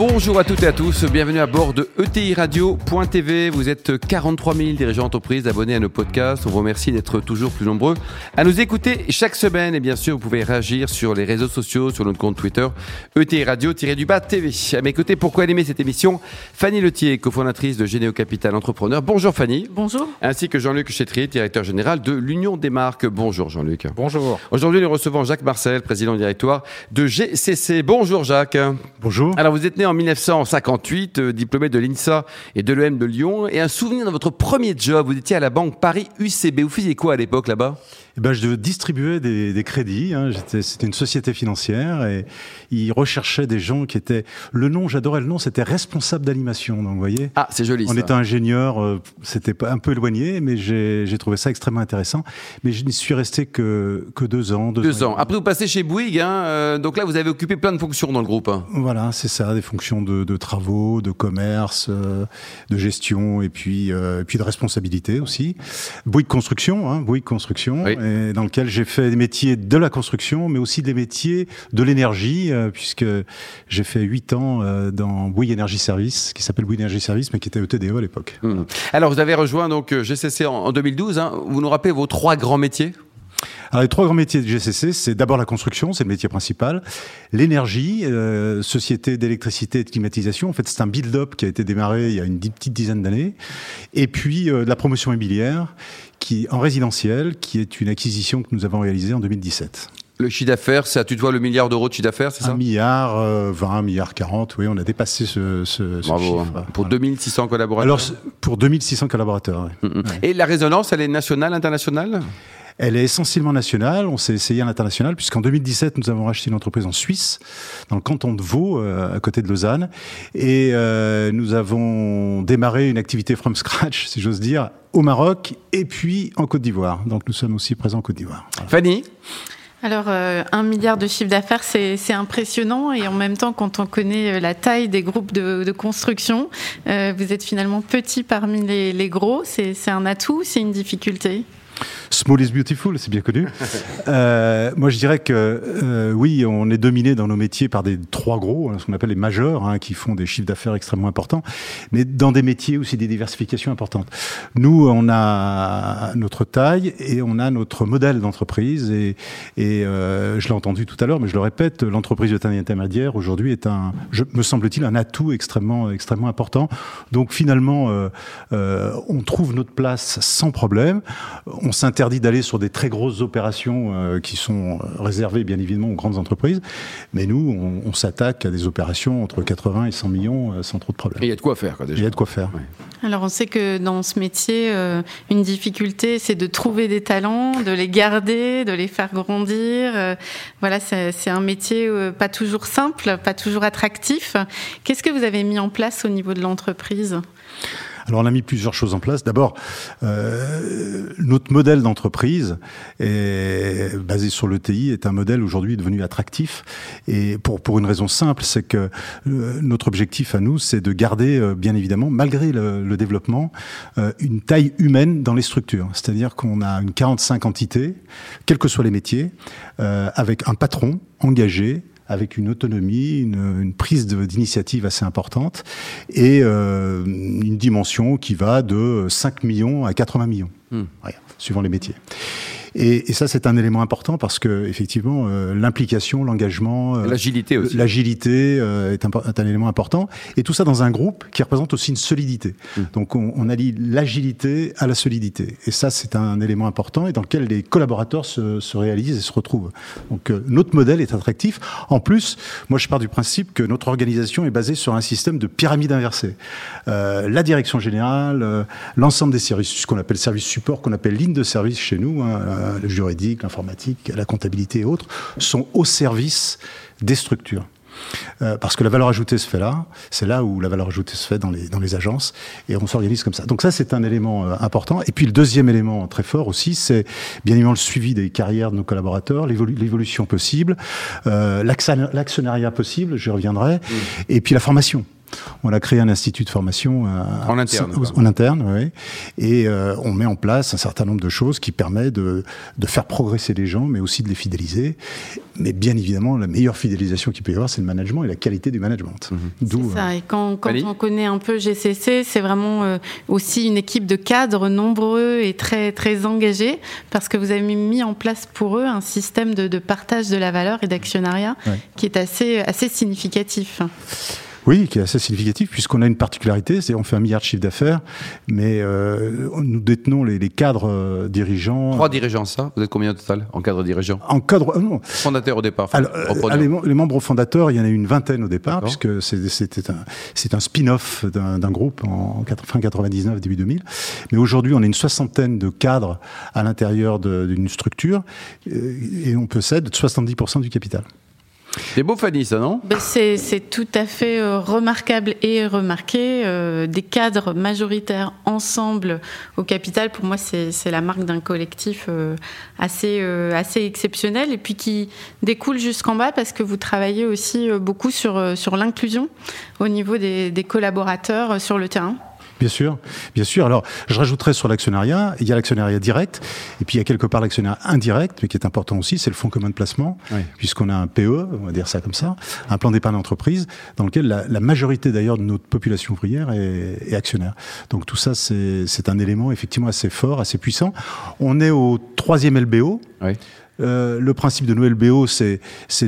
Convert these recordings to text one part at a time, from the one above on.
Bonjour à toutes et à tous, bienvenue à bord de ETI Radio.tv. Vous êtes 43 000 dirigeants d'entreprise abonnés à nos podcasts. On vous remercie d'être toujours plus nombreux à nous écouter chaque semaine. Et bien sûr, vous pouvez réagir sur les réseaux sociaux, sur notre compte Twitter, ETI Radio-du-bas TV. À mes côtés, pourquoi animer cette émission Fanny Letier, cofondatrice de Généo Capital Entrepreneur. Bonjour Fanny. Bonjour. Ainsi que Jean-Luc Chétrier, directeur général de l'Union des marques. Bonjour Jean-Luc. Bonjour. Aujourd'hui, nous recevons Jacques Marcel, président directoire de GCC. Bonjour Jacques. Bonjour. Alors, vous êtes né en 1958, euh, diplômé de l'INSA et de l'EM de Lyon. Et un souvenir de votre premier job, vous étiez à la banque Paris UCB. Vous faisiez quoi à l'époque là-bas? Eh ben, je distribuais des, des crédits. Hein. C'était une société financière et ils recherchaient des gens qui étaient. Le nom, j'adorais le nom, c'était responsable d'animation. Donc, vous voyez. Ah, c'est joli. On ça. était ingénieur, euh, c'était un peu éloigné, mais j'ai trouvé ça extrêmement intéressant. Mais je n'y suis resté que, que deux ans. Deux, Deux ans. ans. Après, vous passez chez Bouygues. Hein, euh, donc là, vous avez occupé plein de fonctions dans le groupe. hein. Voilà, c'est ça, des fonctions de, de travaux, de commerce, euh, de gestion et puis, euh, et puis de responsabilité aussi. Bouygues Construction, hein, Bouygues Construction, Oui. et dans lequel j'ai fait des métiers de la construction, mais aussi des métiers de l'énergie, euh, puisque j'ai fait huit ans euh, dans Bouygues Énergie Service, qui s'appelle Bouygues Énergie Service, mais qui était ETDE à l'époque. Hmm. Alors, vous avez rejoint donc euh, GCC en, en 2012. hein. Vous nous rappelez vos trois grands métiers? Alors les trois grands métiers de GCC, c'est d'abord la construction, c'est le métier principal, l'énergie, euh, société d'électricité et de climatisation. En fait, c'est un build-up qui a été démarré il y a une petite dizaine d'années, et puis euh, de la promotion immobilière qui en résidentiel, qui est une acquisition que nous avons réalisée en 2017. Le chiffre d'affaires, ça tutoie le milliard d'euros de chiffre d'affaires, c'est ça? Un milliard euh, 20, un milliard 40, oui, on a dépassé ce, ce, ce Bravo. chiffre. hein. Pour Voilà. 2600 collaborateurs? Alors pour 2600 collaborateurs. ouais. Hmm, hmm. Et la résonance, elle est nationale, internationale? Elle est essentiellement nationale. On s'est essayé à l'international puisqu'en 2017, nous avons racheté une entreprise en Suisse, dans le canton de Vaud, euh, à côté de Lausanne. Et euh, nous avons démarré une activité from scratch, si j'ose dire, au Maroc et puis en Côte d'Ivoire. Donc nous sommes aussi présents en Côte d'Ivoire. Voilà. Fanny? Alors, euh, un milliard de chiffre d'affaires, c'est c'est impressionnant. Et en même temps, quand on connaît la taille des groupes de, de construction, euh, vous êtes finalement petit parmi les, les gros. C'est c'est un atout, c'est une difficulté? Small is beautiful, c'est bien connu. Euh, moi, je dirais que euh, oui, on est dominé dans nos métiers par des trois gros, hein, ce qu'on appelle les majeurs, hein, qui font des chiffres d'affaires extrêmement importants, mais dans des métiers aussi des diversifications importantes. Nous, on a notre taille et on a notre modèle d'entreprise. Et, et euh, je l'ai entendu tout à l'heure, mais je le répète, l'entreprise de taille intermédiaire aujourd'hui est un, je, me semble-t-il, un atout extrêmement, extrêmement important. Donc finalement, euh, euh, on trouve notre place sans problème. On s'interdit d'aller sur des très grosses opérations euh, qui sont euh, réservées bien évidemment aux grandes entreprises, mais nous, on, on s'attaque à des opérations entre 80 et 100 millions euh, sans trop de Et problème. il y a de quoi faire, quoi, déjà. Il y a de quoi faire. Alors, on sait que dans ce métier, euh, une difficulté, c'est de trouver des talents, de les garder, de les faire grandir. Euh, voilà, c'est c'est un métier euh, pas toujours simple, pas toujours attractif. Qu'est-ce que vous avez mis en place au niveau de l'entreprise? Alors on a mis plusieurs choses en place. D'abord, euh, notre modèle d'entreprise basé sur l'ETI est un modèle aujourd'hui devenu attractif et pour pour une raison simple, c'est que euh, notre objectif à nous, c'est de garder euh, bien évidemment, malgré le, le développement, une taille humaine dans les structures. C'est-à-dire qu'on a une 45 entités, quels que soient les métiers, avec un patron engagé avec une autonomie, une, une prise d'initiative assez importante et euh, une dimension qui va de 5 millions à 80 millions, Hmm. Suivant les métiers. Et, et ça, c'est un élément important parce que effectivement, euh, l'implication, l'engagement, euh, L'agilité aussi. l'agilité euh, est, un, est un élément important. Et tout ça dans un groupe qui représente aussi une solidité. Mm. Donc, on, on allie l'agilité à la solidité. Et ça, c'est un élément important et dans lequel les collaborateurs se, se réalisent et se retrouvent. Donc, euh, notre modèle est attractif. En plus, moi, je pars du principe que notre organisation est basée sur un système de pyramide inversée. Euh, la direction générale, euh, l'ensemble des services, ce qu'on appelle service support, qu'on appelle ligne de service chez nous, hein, euh, le juridique, l'informatique, la comptabilité et autres, sont au service des structures. Euh, parce que la valeur ajoutée se fait là, c'est là où la valeur ajoutée se fait dans les, dans les agences, et on s'organise comme ça. Donc ça, c'est un élément euh, important. Et puis le deuxième élément très fort aussi, c'est bien évidemment le suivi des carrières de nos collaborateurs, l'évolution possible, euh, l'actionnariat possible, j'y reviendrai, et puis la formation. On a créé un institut de formation euh, en interne, en interne, oui, et euh, on met en place un certain nombre de choses qui permettent de, faire progresser les gens, mais aussi de les fidéliser. Mais bien évidemment, la meilleure fidélisation qu'il peut y avoir, c'est le management et la qualité du management. Mhm. ça. Euh, et quand, on connaît un peu GCC, c'est vraiment aussi une équipe de cadres nombreux et très très engagés, parce que vous avez mis en place pour eux un système de, partage de la valeur et d'actionnariat qui est assez assez significatif. Oui, qui est assez significatif, puisqu'on a une particularité, c'est on fait un milliard de chiffre d'affaires, mais euh, nous détenons les, cadres euh, dirigeants. Trois dirigeants, ça? Vous êtes combien au total en cadre dirigeant En cadre, euh, non. Fondateur au départ. Alors, les, membres fondateurs, il y en a une vingtaine au départ, puisque c'était un, spin-off d'un groupe en, fin 99, début 2000. Mais aujourd'hui, on a une soixantaine de cadres à l'intérieur d'une structure, et on possède 70% du capital. C'est beau, Fanny, ça, non ben, C'est tout à fait euh, remarquable et remarqué. Euh, des cadres majoritaires ensemble au capital, pour moi, c'est la marque d'un collectif euh, assez, assez exceptionnel et puis qui découle jusqu'en bas parce que vous travaillez aussi beaucoup sur, sur l'inclusion au niveau des collaborateurs sur le terrain. Bien sûr, bien sûr. Alors, je rajouterais sur l'actionnariat, il y a l'actionnariat direct, et puis il y a quelque part l'actionnariat indirect, mais qui est important aussi, c'est le fonds commun de placement, puisqu'on a un PE, on va dire ça comme ça, un plan d'épargne d'entreprise, dans lequel la, majorité d'ailleurs de notre population ouvrière est, est actionnaire. Donc tout ça, c'est un élément effectivement assez fort, assez puissant. On est au troisième LBO. Oui. Euh, le principe de Noël BO, c'est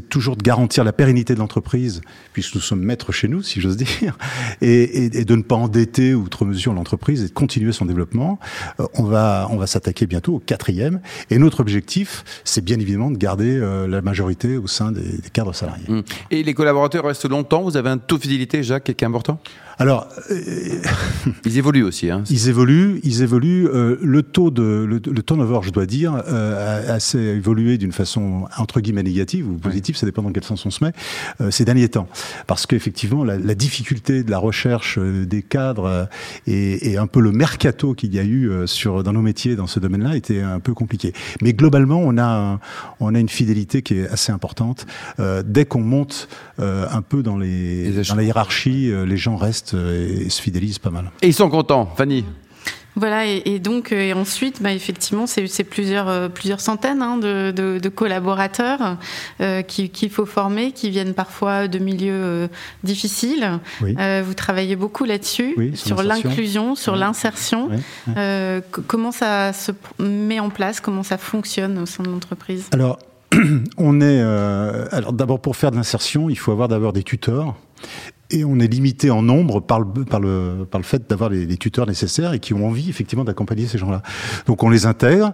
toujours de garantir la pérennité de l'entreprise, puisque nous sommes maîtres chez nous, si j'ose dire, et, et, et, de ne pas endetter outre mesure l'entreprise et de continuer son développement. Euh, on va, on va s'attaquer bientôt au quatrième. Et notre objectif, c'est bien évidemment de garder euh, la majorité au sein des, des cadres salariés. Mmh. Et les collaborateurs restent longtemps? Vous avez un taux de fidélité, Jacques, qui est important? Alors, ils évoluent aussi. Hein. Ils évoluent, ils évoluent. Le taux de le, le, turnover, je dois dire, a assez évolué d'une façon entre guillemets négative ou positive, ça dépend dans quel sens on se met, euh, ces derniers temps, parce qu'effectivement la, la, difficulté de la recherche euh, des cadres et, et, un peu le mercato qu'il y a eu sur dans nos métiers dans ce domaine-là était un peu compliqué. Mais globalement, on a on a une fidélité qui est assez importante. dès qu'on monte un peu dans les dans la hiérarchie, les gens restent et se fidélisent pas mal. Et ils sont contents, Fanny? Voilà, et, donc euh, et ensuite, bah, effectivement, c'est plusieurs, euh, plusieurs centaines hein, de, de, collaborateurs euh, qu'il faut former, qui viennent parfois de milieux difficiles. vous travaillez beaucoup là-dessus, sur l'inclusion, sur l'insertion. comment ça se met en place, comment ça fonctionne au sein de l'entreprise? Alors, on est. alors, d'abord, pour faire de l'insertion, il faut avoir d'abord des tuteurs et on est limité en nombre par le, par le, par le fait d'avoir les, les, tuteurs nécessaires et qui ont envie effectivement d'accompagner ces gens-là. Donc on les intègre,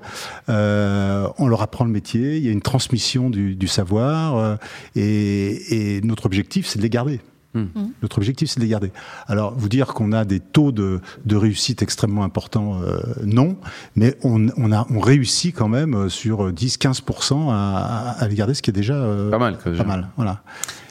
euh, on leur apprend le métier, il y a une transmission du, du savoir euh, et, et, notre objectif c'est de les garder. Hmm. Notre objectif, c'est de les garder. Alors, vous dire qu'on a des taux de, de réussite extrêmement importants, euh, non, mais on, on, a, on réussit quand même euh, sur 10-15% à, à, les garder, ce qui est déjà euh, pas mal. Pas mal, voilà.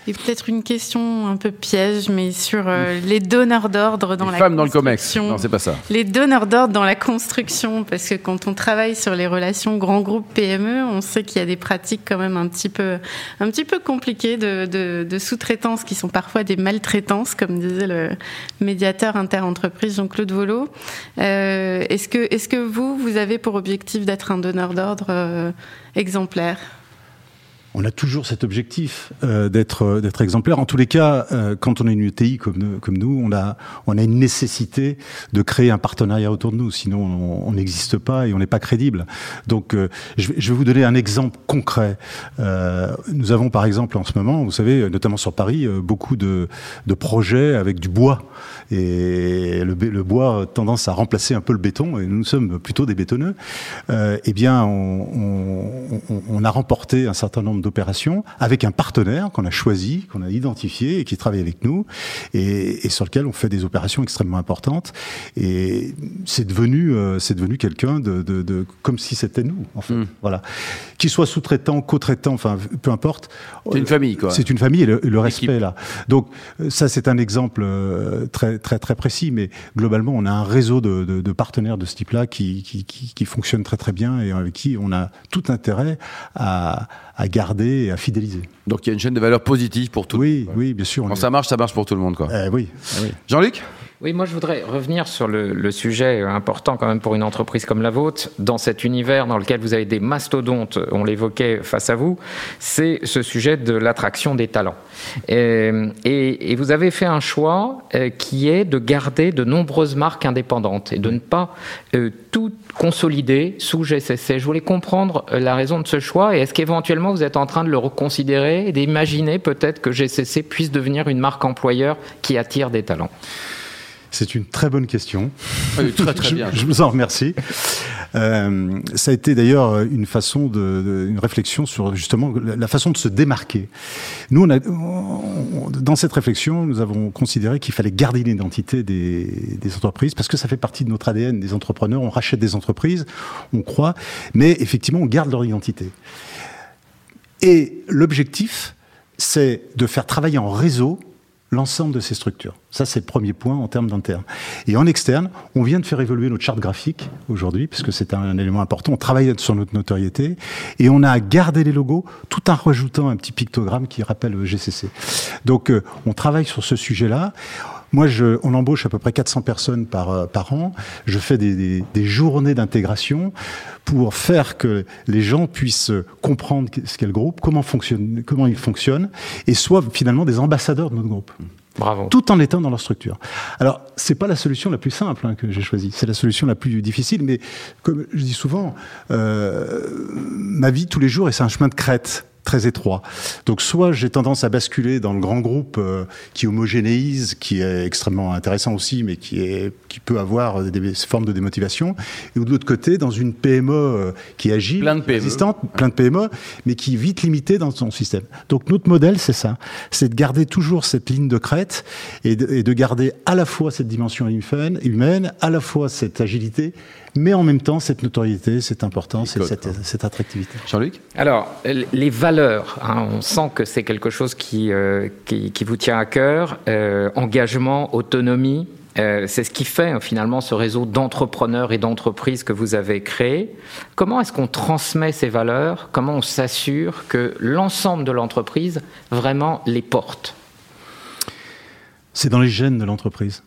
Et peut-être une question un peu piège, mais sur euh, les donneurs d'ordre dans les la femmes dans le comex. Non, c'est pas ça. Les donneurs d'ordre dans la construction, parce que quand on travaille sur les relations grands groupes PME, on sait qu'il y a des pratiques quand même un petit peu, un petit peu compliquées de, de, de sous-traitance qui sont parfois des maltraitances, comme disait le médiateur interentreprise Jean-Claude Volo. Euh, est-ce que, est-ce que vous, vous avez pour objectif d'être un donneur d'ordre euh, exemplaire? On a toujours cet objectif euh, d'être euh, d'être exemplaire. En tous les cas, euh, quand on est une UTI comme nous, on a une nécessité de créer un partenariat autour de nous. Sinon, on n'existe pas et on n'est pas crédible. Donc, je, vais, vous donner un exemple concret. nous avons par exemple en ce moment, vous savez, notamment sur Paris, beaucoup de projets avec du bois et le, bois a tendance à remplacer un peu le béton, et nous sommes plutôt des bétonneux, eh bien, on, on, a remporté un certain nombre nombre d'opérations avec un partenaire qu'on a choisi, qu'on a identifié et qui travaille avec nous et, et, sur lequel on fait des opérations extrêmement importantes. Et c'est devenu, euh, c'est devenu quelqu'un de, de, de, comme si c'était nous, en fait. Mm. Voilà. Qu'il soit sous-traitant, co-traitant, enfin, peu importe. C'est une famille, quoi. C'est une famille et le, le respect, là. Donc, ça, c'est un exemple très, très, très précis, mais globalement, on a un réseau de, de partenaires de ce type-là qui, qui, qui, qui fonctionne très, très bien et avec qui on a tout intérêt à, à garder et à fidéliser. Donc il y a une chaîne de valeur positive pour tout oui, le monde. Oui, bien sûr. Quand ça marche, ça marche pour tout le monde. Quoi. Euh, oui. oui. Jean-Luc? Oui, moi je voudrais revenir sur le, le, sujet important quand même pour une entreprise comme la vôtre, dans cet univers dans lequel vous avez des mastodontes, on l'évoquait face à vous, c'est ce sujet de l'attraction des talents. Et, et, vous avez fait un choix euh, qui est de garder de nombreuses marques indépendantes et de ne pas euh, tout consolider sous GCC. Je voulais comprendre euh, la raison de ce choix et est-ce qu'éventuellement vous êtes en train de le reconsidérer et d'imaginer peut-être que GCC puisse devenir une marque employeur qui attire des talents? C'est une très bonne question. Oui, très très bien. je, je, vous en remercie. Euh, ça a été d'ailleurs une façon de, de, une réflexion sur justement la façon de se démarquer. Nous, on a, on, dans cette réflexion, nous avons considéré qu'il fallait garder l'identité des, des, entreprises parce que ça fait partie de notre ADN des entrepreneurs. On rachète des entreprises, on croit, mais effectivement, on garde leur identité. Et l'objectif, c'est de faire travailler en réseau l'ensemble de ces structures. Ça, c'est le premier point en termes d'interne. Et en externe, on vient de faire évoluer notre charte graphique aujourd'hui, puisque c'est un, élément important. On travaille sur notre notoriété et on a gardé les logos tout en rajoutant un petit pictogramme qui rappelle le GCC. Donc, euh, on travaille sur ce sujet-là. Moi, je, on embauche à peu près 400 personnes par, euh, par an. Je fais des, des, des journées d'intégration pour faire que les gens puissent comprendre ce qu'est le groupe, comment, fonctionne, comment il fonctionne, et soient finalement des ambassadeurs de notre groupe. Bravo. Tout en étant dans leur structure. Alors, c'est pas la solution la plus simple hein, que j'ai choisie. C'est la solution la plus difficile. Mais comme je dis souvent, euh, ma vie tous les jours, et c'est un chemin de crête très étroit. Donc soit j'ai tendance à basculer dans le grand groupe euh, qui homogénéise, qui est extrêmement intéressant aussi, mais qui, est, qui peut avoir des formes de démotivation, et de l'autre côté dans une PME euh, qui agit, plein de PME. résistante, plein de PME, mais qui est vite limitée dans son système. Donc notre modèle, c'est ça, c'est de garder toujours cette ligne de crête et de, et de garder à la fois cette dimension humaine, humaine, à la fois cette agilité, mais en même temps cette notoriété, cette importance et cette, cette attractivité. Jean-Luc? Alors, les valeurs, hein, on sent que c'est quelque chose qui, euh, vous tient à cœur, euh, engagement, autonomie. Euh, c'est ce qui fait hein, finalement ce réseau d'entrepreneurs et d'entreprises que vous avez créé. Comment est-ce qu'on transmet ces valeurs? Comment on s'assure que l'ensemble de l'entreprise vraiment les porte? C'est dans les gènes de l'entreprise.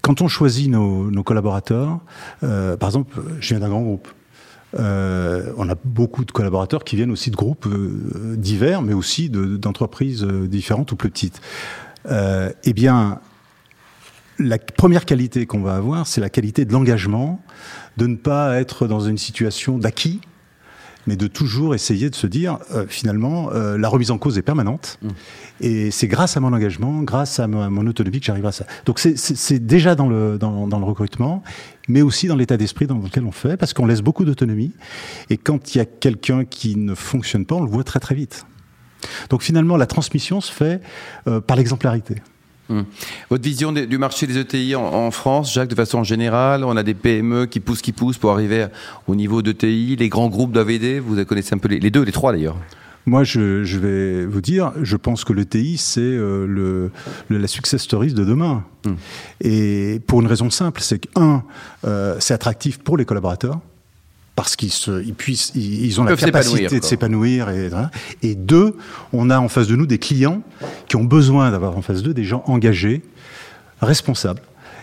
Quand on choisit nos, collaborateurs, par exemple, je viens d'un grand groupe. Euh, on a beaucoup de collaborateurs qui viennent aussi de groupes euh, divers, mais aussi d'entreprises de, différentes ou plus petites. eh bien, la première qualité qu'on va avoir, c'est la qualité de l'engagement, de ne pas être dans une situation d'acquis, mais de toujours essayer de se dire, euh, finalement, euh, la remise en cause est permanente, mmh. et c'est grâce à mon engagement, grâce à mon, mon autonomie que j'arrive à ça. Donc c'est déjà dans le, dans, dans le recrutement, mais aussi dans l'état d'esprit dans lequel on fait, parce qu'on laisse beaucoup d'autonomie, et quand il y a quelqu'un qui ne fonctionne pas, on le voit très très vite. Donc finalement, la transmission se fait euh, par l'exemplarité. Hum. Votre vision du marché des ETI en, en, France, Jacques, de façon générale, on a des PME qui poussent, qui poussent pour arriver au niveau d'ETI. Les grands groupes doivent aider. Vous connaissez un peu les, les deux, les trois d'ailleurs. Moi, je, je, vais vous dire, je pense que l'ETI, c'est euh, le, le, la success story de demain. Mmh. Et pour une raison simple, c'est que, un, euh, c'est attractif pour les collaborateurs parce qu'ils se, ils puissent, ils, ils ont ils la capacité de s'épanouir et, et deux, on a en face de nous des clients qui ont besoin d'avoir en face d'eux des gens engagés, responsables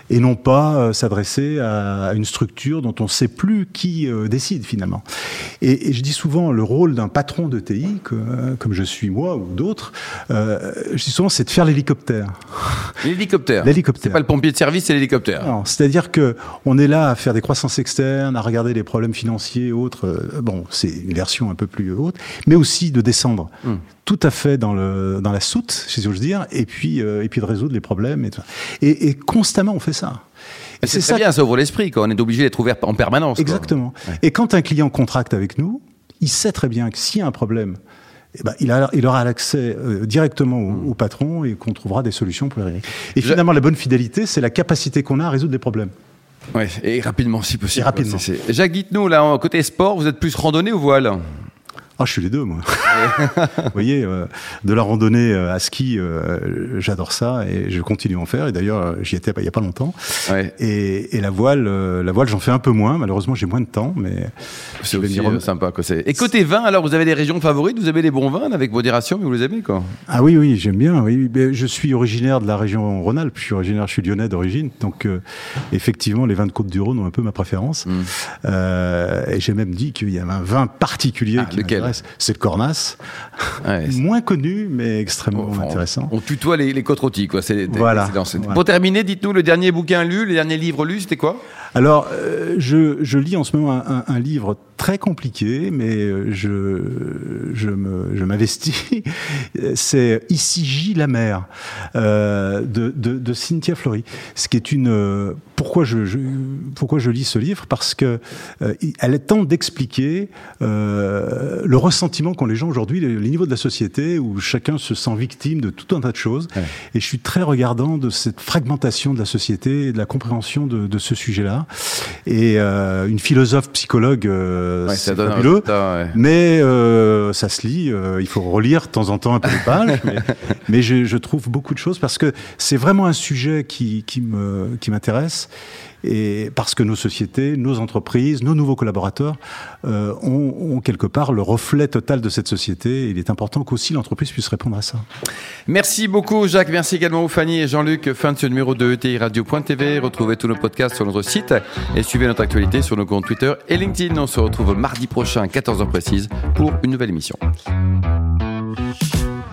et non pas euh, s'adresser à, une structure dont on ne sait plus qui euh, décide finalement. Et, et, je dis souvent le rôle d'un patron de TI, que, euh, comme je suis moi ou d'autres, euh, je dis souvent c'est de faire l'hélicoptère. L'hélicoptère. L'hélicoptère. C'est pas le pompier de service, c'est l'hélicoptère. Non, c'est-à-dire que on est là à faire des croissances externes, à regarder les problèmes financiers et autres. Bon, c'est une version un peu plus haute, mais aussi de descendre. Hum tout à fait dans, le, dans la soute, si j'ose dire, et puis, euh, et puis de résoudre les problèmes. Et, et, et constamment, on fait ça. Et c'est ça bien, ça ouvre l'esprit, On est obligé d'être ouvert en permanence. Exactement. Et quand un client contracte avec nous, il sait très bien que s'il y a un problème, eh ben, il, a, il aura l'accès euh, directement au, patron et qu'on trouvera des solutions pour y arriver. Et finalement, la bonne fidélité, c'est la capacité qu'on a à résoudre des problèmes. Ouais, et rapidement si possible. Et rapidement. Jacques, dites-nous, là, côté sport, vous êtes plus randonnée ou voile? Ah, je suis les deux, moi. Vous voyez, euh, de la randonnée euh, à ski, euh, j'adore ça et je continue à en faire. Et d'ailleurs, j'y étais il n'y a pas longtemps. Ouais. Et, et, la voile, la voile, j'en fais un peu moins. Malheureusement, j'ai moins de temps, mais c'est aussi sympa. Quoi. Et côté vin, alors, vous avez des régions favorites? Vous avez des bons vins avec modération, mais vous les aimez, quoi? Ah oui, oui, j'aime bien. Oui, je suis originaire de la région Rhône-Alpes. Je suis originaire, je suis lyonnais d'origine, donc effectivement, les vins de Côte-du-Rhône ont un peu ma préférence. Hmm. et j'ai même dit qu'il y avait un vin particulier ah, qui c'est le Cornas. Moins connu, mais extrêmement intéressant. On, tutoie les, les côtes rôties, quoi. C'est, voilà. Pour terminer, dites-nous le dernier bouquin lu, le dernier livre lu, c'était quoi? Alors, euh, je, je, lis en ce moment un, un, livre très compliqué, mais euh, je, je, me, je m'investis. C'est Ici gît la mer euh, de, de, de, Cynthia Fleury. Ce qui est une. Pourquoi je, je, pourquoi je lis ce livre Parce que euh, elle tente d'expliquer euh, le ressentiment qu'ont les gens aujourd'hui, les, les, niveaux de la société où chacun se sent victime de tout un tas de choses. Et je suis très regardant de cette fragmentation de la société et de la compréhension de, de ce sujet-là. Et euh, une philosophe psychologue, euh, c'est fabuleux. Mais euh, ça se lit. il faut relire de temps en temps un peu les pages. mais, mais je, je, trouve beaucoup de choses parce que c'est vraiment un sujet qui, qui me qui m'intéresse et parce que nos sociétés, nos entreprises, nos nouveaux collaborateurs euh, ont, ont, quelque part le reflet total de cette société. Il est important qu'aussi l'entreprise puisse répondre à ça. Merci beaucoup Jacques, merci également aux Fanny et Jean-Luc. Fin de ce numéro de ETI Radio.tv. Retrouvez tous nos podcasts sur notre site et suivez notre actualité sur nos comptes Twitter et LinkedIn. On se retrouve mardi prochain à 14h précise pour une nouvelle émission.